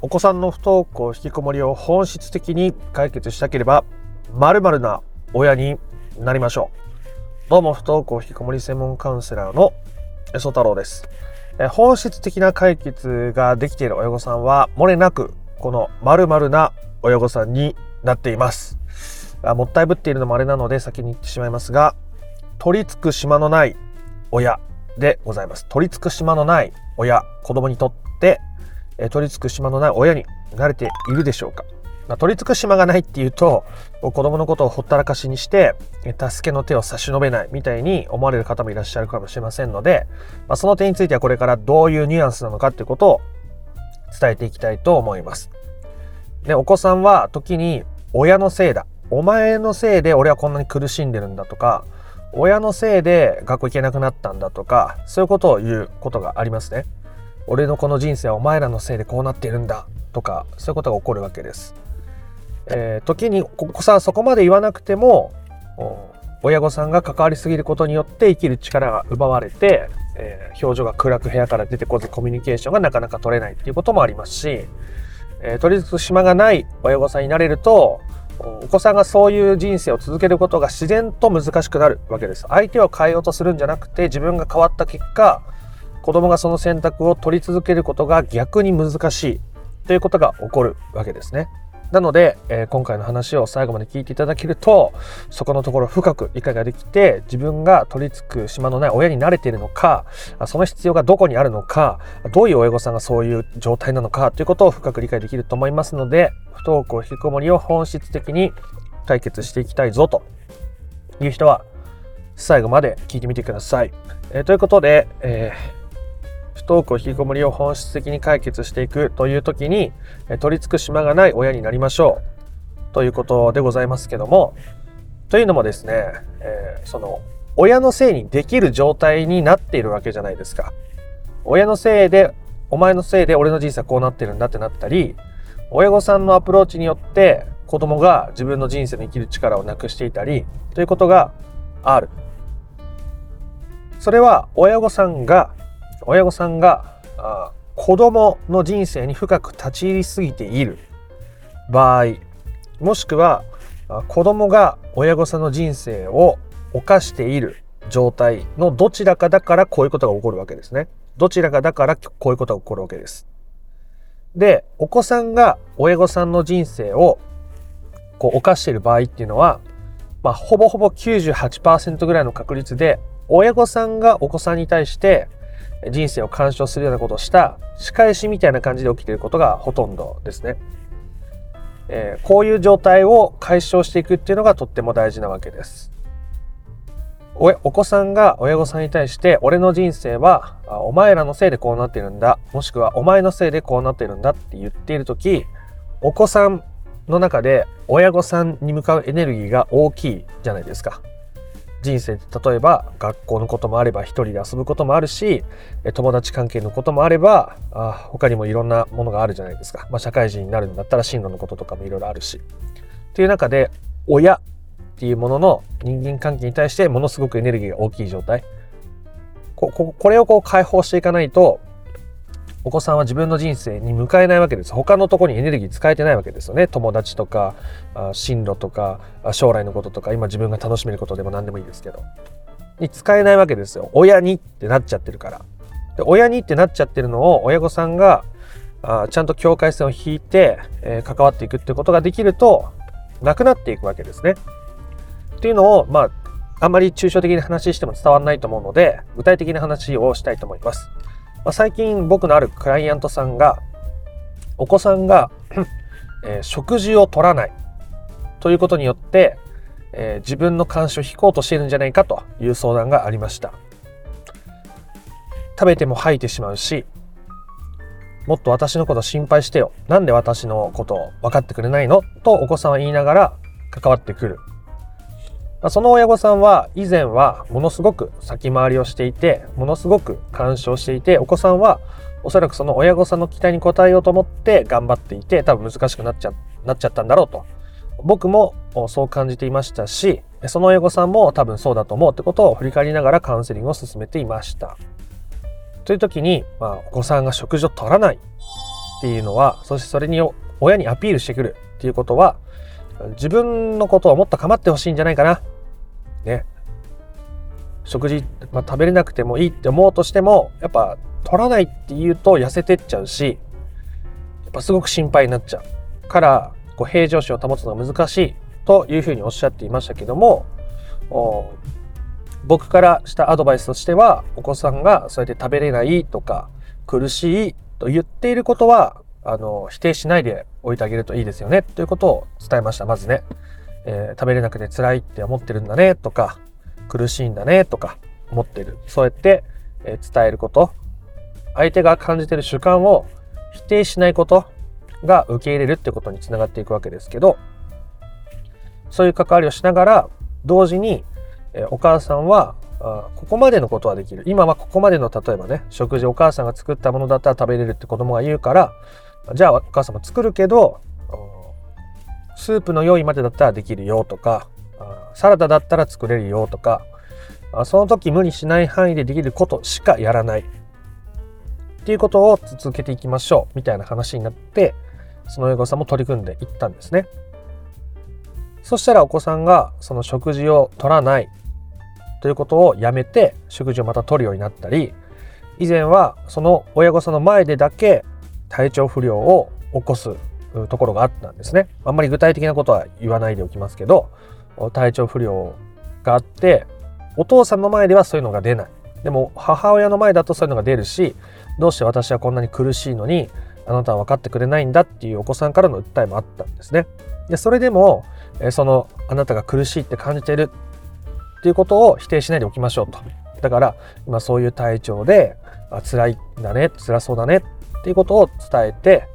お子さんの不登校引きこもりを本質的に解決したければ〇〇な親になりましょう。どうも不登校引きこもり専門カウンセラーの磯太郎です。本質的な解決ができている親御さんは漏れなくこの〇〇な親御さんになっています。もったいぶっているのもあれなので先に言ってしまいますが取り付く島のない親でございます。取り付く島のない親子供にとってえ取り付く島のない親に慣れているでしょうか、まあ、取り付く島がないっていうと子供のことをほったらかしにして助けの手を差し伸べないみたいに思われる方もいらっしゃるかもしれませんので、まあ、その点についてはこれからどういうニュアンスなのかっていうことを伝えていきたいと思います。でお子さんは時に親のせいだお前のせいで俺はこんなに苦しんでるんだとか親のせいで学校行けなくなったんだとかそういうことを言うことがありますね。俺のこの人生はお前らのせいでこうなっているんだとかそういうことが起こるわけです。えー、時にお子さんそこまで言わなくても親御さんが関わりすぎることによって生きる力が奪われて、えー、表情が暗く部屋から出てこずコミュニケーションがなかなか取れないっていうこともありますし、えー、取り付く島がない親御さんになれるとお子さんがそういう人生を続けることが自然と難しくなるわけです。相手を変えようとするんじゃなくて自分が変わった結果子供がその選択を取り続けることが逆に難しいということが起こるわけですね。なので、えー、今回の話を最後まで聞いていただけるとそこのところ深く理解ができて自分が取り付く島のない親に慣れているのかその必要がどこにあるのかどういう親御さんがそういう状態なのかということを深く理解できると思いますので不登校引きこもりを本質的に解決していきたいぞという人は最後まで聞いてみてください。えー、ということで、えー不登校引きこもりを本質的に解決していくという時に取り付く島がない親になりましょうということでございますけどもというのもですね、えー、その親のせいにできる状態になっているわけじゃないですか。親のせいでお前のせいで俺の人生はこうなってるんだってなったり親御さんのアプローチによって子供が自分の人生の生きる力をなくしていたりということがある。それは親御さんが親御さんがあ子供の人生に深く立ち入りすぎている場合もしくは子供が親御さんの人生を犯している状態のどちらかだからこういうことが起こるわけですね。どちらかだからこういうことが起こるわけです。で、お子さんが親御さんの人生をこう犯している場合っていうのは、まあ、ほぼほぼ98%ぐらいの確率で親御さんがお子さんに対して人生を干渉するようなことをした仕返しみたいな感じで起きていることがほとんどですね。えー、こういう状態を解消していくっていうのがとっても大事なわけです。おお子さんが親御さんに対して俺の人生はお前らのせいでこうなってるんだもしくはお前のせいでこうなってるんだって言っている時お子さんの中で親御さんに向かうエネルギーが大きいじゃないですか。人生例えば学校のこともあれば一人で遊ぶこともあるし友達関係のこともあればあ他にもいろんなものがあるじゃないですか、まあ、社会人になるんだったら進路のこととかもいろいろあるし。っていう中で親っていうものの人間関係に対してものすごくエネルギーが大きい状態。ここれをこう解放していかないとお子さんは自分の人生に迎えないわけです。他のとこにエネルギー使えてないわけですよね。友達とか、進路とか、将来のこととか、今自分が楽しめることでも何でもいいですけど。に使えないわけですよ。親にってなっちゃってるから。で親にってなっちゃってるのを親御さんがあちゃんと境界線を引いて、え、関わっていくってことができるとなくなっていくわけですね。っていうのを、まあ、あんまり抽象的な話しても伝わらないと思うので、具体的な話をしたいと思います。まあ、最近僕のあるクライアントさんがお子さんが えー、食事を取らない。ということによって、えー、自分の監視を引こうとしているんじゃないかという相談がありました。食べても吐いてしまうしもっと私のこと心配してよ。なんで私のことを分かってくれないの？とお子さんは言いながら関わってくる。その親御さんは以前はものすごく先回りをしていてものすごく干渉していてお子さんはおそらくその親御さんの期待に応えようと思って頑張っていて多分難しくなっちゃなっちゃったんだろうと僕もそう感じていましたしその親御さんも多分そうだと思うってことを振り返りながらカウンセリングを進めていました。という時に、まあ、お子さんが食事を取らないっていうのはそしてそれに親にアピールしてくるっていうことは自分のことをもっと構ってほしいんじゃないかな。ね。食事、まあ、食べれなくてもいいって思うとしてもやっぱ取らないって言うと痩せてっちゃうしやっぱすごく心配になっちゃうからこう平常心を保つのが難しいというふうにおっしゃっていましたけども僕からしたアドバイスとしてはお子さんがそうやって食べれないとか苦しいと言っていることはあの否定しないでおいてあげるといいですよね。ということを伝えました。まずね、えー、食べれなくて辛いって思ってるんだね。とか苦しいんだね。とか思ってる。そうやって、えー、伝えること。相手が感じてる主観を否定しないことが受け入れるってことにつながっていくわけですけどそういう関わりをしながら同時に、えー、お母さんはあここまでのことはできる。今はここまでの例えばね食事お母さんが作ったものだったら食べれるって子供が言うからじゃあお母さんも作るけどスープの用意までだったらできるよとかサラダだったら作れるよとかその時無理しない範囲でできることしかやらないっていうことを続けていきましょうみたいな話になってその親御さんも取り組んでいったんですね。そしたらお子さんがその食事を取らないということをやめて食事をまた取るようになったり以前はその親御さんの前でだけ体調不良を起こすところがあったんですね。あんまり具体的なことは言わないでおきますけど体調不良があってお父さんの前ではそういうのが出ない。でも母親の前だとそういうのが出るしどうして私はこんなに苦しいのにあなたは分かってくれないんだっていうお子さんからの訴えもあったんですね。でそれでもそのあなたが苦しいって感じてるっていうことを否定しないでおきましょうと。だから今そういう体調であ辛いんだね辛そうだねっていうことを伝えて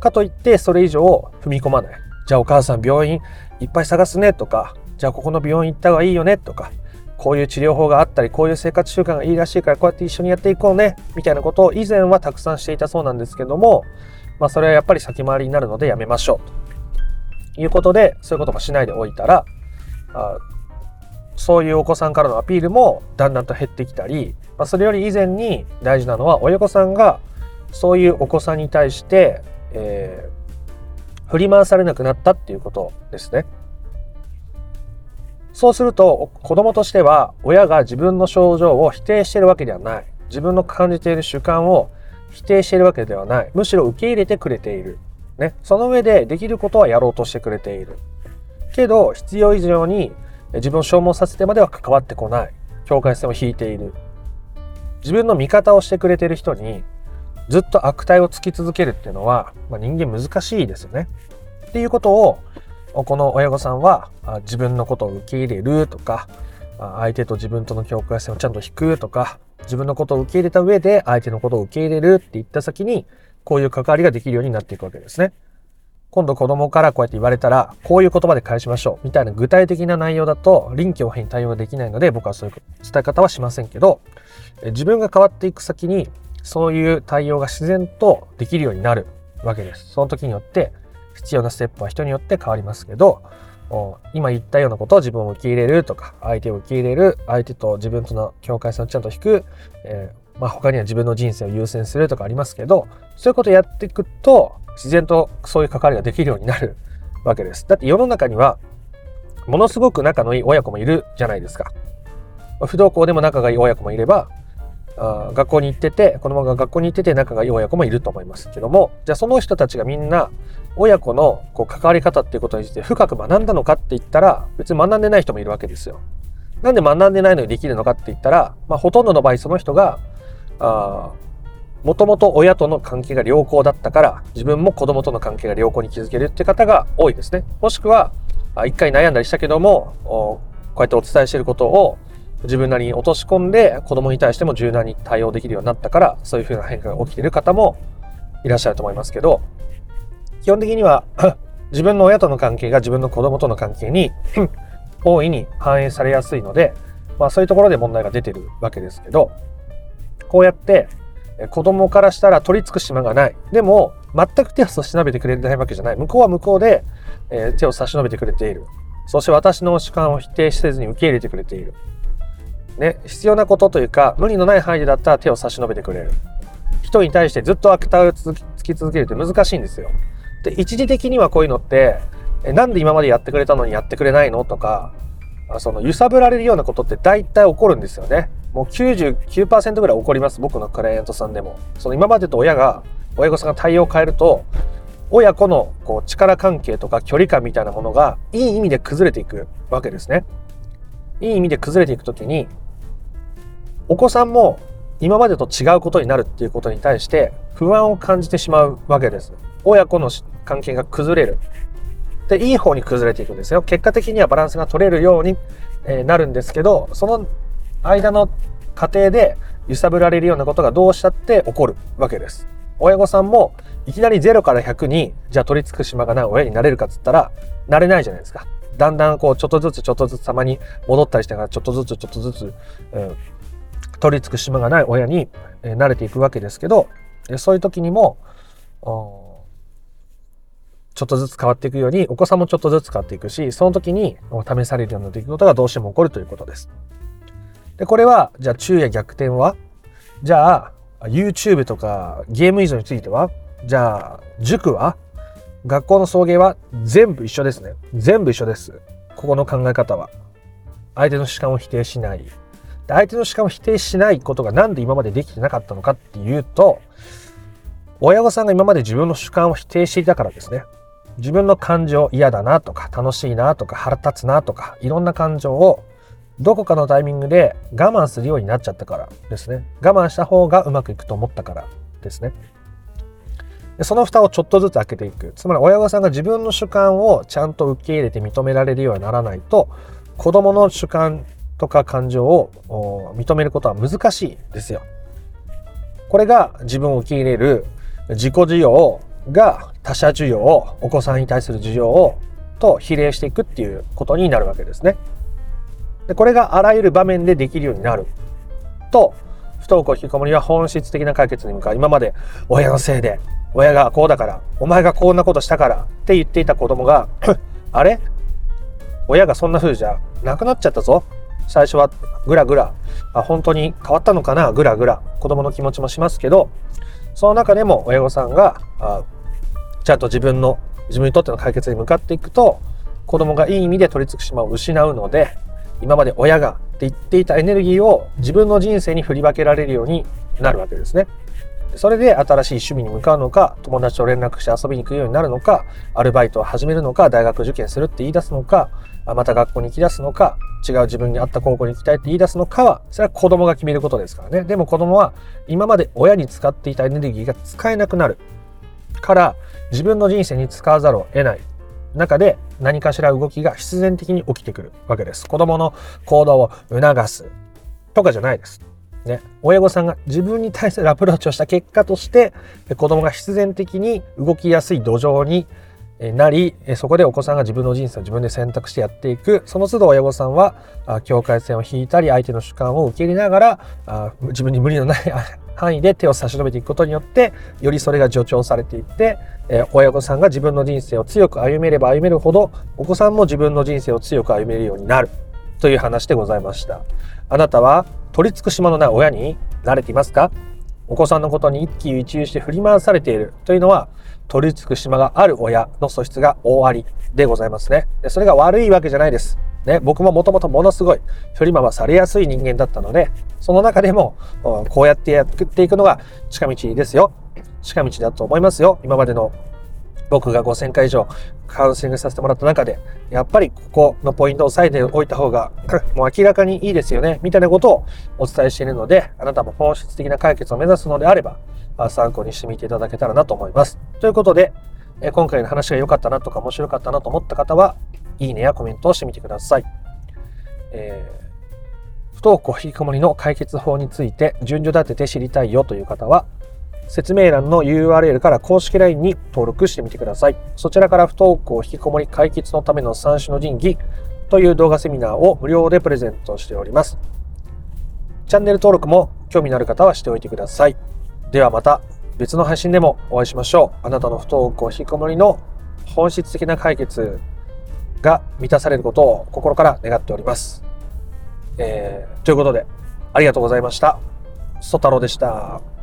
かといってそれ以上踏み込まない。じゃあお母さん病院いっぱい探すねとかじゃあここの病院行った方がいいよねとかこういう治療法があったりこういう生活習慣がいいらしいからこうやって一緒にやっていこうねみたいなことを以前はたくさんしていたそうなんですけどもまあそれはやっぱり先回りになるのでやめましょうと。いうことでそういうこともしないでおいたらあそういうお子さんからのアピールもだんだんと減ってきたり、まあ、それより以前に大事なのは親御さんがそういうお子さんに対して、えー、振り回されなくなったっていうことですね。そうすると子供としては親が自分の症状を否定しているわけではない自分の感じている主観を否定しているわけではないむしろ受け入れてくれているね、その上でできることはやろうとしてくれている。けど、必要以上に自分を消耗させてまでは関わってこない。境界線を引いている。自分の味方をしてくれている人にずっと悪態をつき続けるっていうのは、まあ、人間難しいですよね。っていうことをこの親御さんは自分のことを受け入れるとか相手と自分との境界線をちゃんと引くとか自分のことを受け入れた上で相手のことを受け入れるって言った先にこういう関わりができるようになっていくわけですね。今度子供からこうやって言われたら、こういう言葉で返しましょう。みたいな具体的な内容だと臨機応変に対応できないので、僕はそういう伝え方はしませんけど、自分が変わっていく先に、そういう対応が自然とできるようになるわけです。その時によって、必要なステップは人によって変わりますけど、今言ったようなことを自分を受け入れるとか、相手を受け入れる、相手と自分との境界線をちゃんと引く、えーまあ、他には自分の人生を優先するとかありますけどそういうことをやっていくと自然とそういう関わりができるようになるわけです。だって世の中にはものすごく仲のいい親子もいるじゃないですか。不登校でも仲がいい親子もいればあ学校に行ってて子供が学校に行ってて仲がいい親子もいると思いますけどもじゃあその人たちがみんな親子のこう関わり方っていうことについて深く学んだのかって言ったら別に学んでない人もいるわけですよ。なんで学んでないのにできるのかって言ったら、まあ、ほとんどの場合その人があもともと親との関係が良好だったから自分も子供との関係が良好に築けるって方が多いですね。もしくは一回悩んだりしたけどもこうやってお伝えしていることを自分なりに落とし込んで子供に対しても柔軟に対応できるようになったからそういうふうな変化が起きている方もいらっしゃると思いますけど基本的には 自分の親との関係が自分の子供との関係に 大いに反映されやすいので、まあ、そういうところで問題が出てるわけですけどこうやって子供からしたら取り付く島がない。でも、全く手を差し伸べてくれないわけじゃない。向こうは向こうで、え、手を差し伸べてくれている。そして私の主観を否定せずに受け入れてくれている。ね、必要なことというか、無理のない範囲でだったら手を差し伸べてくれる。人に対してずっと悪態をつき続けるって難しいんですよ。で、一時的にはこういうのって、えなんで今までやってくれたのにやってくれないのとか、その揺さぶられるようなことって大体起こるんですよね。もう99%ぐらい起こります。僕のクライアントさんでも。その今までと親が、親御さんが対応を変えると、親子のこう力関係とか距離感みたいなものがいい意味で崩れていくわけですね。いい意味で崩れていくときに、お子さんも今までと違うことになるっていうことに対して不安を感じてしまうわけです。親子の関係が崩れる。で、いい方に崩れていくんですよ。結果的にはバランスが取れるようになるんですけど、その間の過程で揺さぶられるようなことがどうしたって起こるわけです。親御さんもいきなり0から100に、じゃあ取り付く島がない親になれるかっつったら、なれないじゃないですか。だんだんこう、ちょっとずつちょっとずつたまに戻ったりしてから、ちょっとずつちょっとずつ、うん、取り付く島がない親に、慣れていくわけですけど、そういう時にも、ちょっとずつ変わっていくように、お子さんもちょっとずつ変わっていくし、その時に試されるような出来事がどうしても起こるということです。で、これは、じゃあ昼夜逆転は？じゃあ、YouTube とかゲーム依存については？じゃあ、塾は？学校の送迎は？全部一緒ですね。全部一緒です。ここの考え方は。相手の主観を否定しない。相手の主観を否定しないことが何で今までできてなかったのかっていうと、親御さんが今まで自分の主観を否定していたからですね。自分の感情嫌だなとか楽しいなとか腹立つなとかいろんな感情をどこかのタイミングで我慢するようになっちゃったからですね。我慢した方がうまくいくと思ったからですね。でその蓋をちょっとずつ開けていく。つまり親御さんが自分の主観をちゃんと受け入れて認められるようにならないと、子供の主観とか感情を認めることは難しいですよ。これが自分を受け入れる自己需要が他者需要、お子さんに対する需要をと比例していくっていうことになるわけですね。でこれがあらゆる場面でできるようになると不登校引きこもりは本質的な解決に向かう今まで親のせいで親がこうだから、お前がこんなことしたからって言っていた子供が、あれ？親がそんな風じゃなくなっちゃったぞ。最初はぐらぐら、あ本当に変わったのかな？ぐらぐら、子供の気持ちもしますけど、その中でも親御さんが、あちゃんと自分の、自分にとっての解決に向かっていくと、子供がいい意味で取り付く島を失うので、今まで親がって言っていたエネルギーを自分の人生に振り分けられるようになるわけですね。それで新しい趣味に向かうのか、友達と連絡して遊びに行くようになるのか、アルバイトを始めるのか、大学受験するって言い出すのか、また学校に行き出すのか、違う自分に合った高校に行きたいって言い出すのかは、それは子供が決めることですからね。でも子供は今まで親に使っていたエネルギーが使えなくなるから自分の人生に使わざるを得ない中で何かしら動きが必然的に起きてくるわけです。子供の行動を促すとかじゃないです。ね、親御さんが自分に対するアプローチをした結果として子供が必然的に動きやすい土壌になりそこでお子さんが自分の人生を自分で選択してやっていく。その都度親御さんは境界線を引いたり相手の主観を受け入れながら自分に無理のない 範囲で手を差し伸べていくことによってよりそれが助長されていって親御さんが自分の人生を強く歩めれば歩めるほどお子さんも自分の人生を強く歩めるようになるという話でございました。あなたは取り付く島のない親に慣れていますか？お子さんのことに一喜一憂して振り回されているというのは取り付く島がある親の素質が大ありでございますね。でそれが悪いわけじゃないです。ね、僕ももともとものすごい振り回されやすい人間だったので、その中でもこうやってやっていくのが近道ですよ。近道だと思いますよ。今までの僕が5000回以上カウンセリングさせてもらった中で、やっぱりここのポイントを押さえておいた方が、もう明らかにいいですよね、みたいなことをお伝えしているので、あなたも本質的な解決を目指すのであれば、あ参考にしてみていただけたらなと思います。ということで、え今回の話が良かったなとか面白かったなと思った方は、いいねやコメントをしてみてください。えー、不登校引きこもりの解決法について順序立てて知りたいよという方は、説明欄の URL から公式 LINE に登録してみてください。そちらから不登校引きこもり解決のための三種の神器という動画セミナーを無料でプレゼントしております。チャンネル登録も興味のある方はしておいてください。ではまた別の配信でもお会いしましょう。あなたの不登校引きこもりの本質的な解決が満たされることを心から願っております。えー、ということで、ありがとうございました。ソ太郎でした。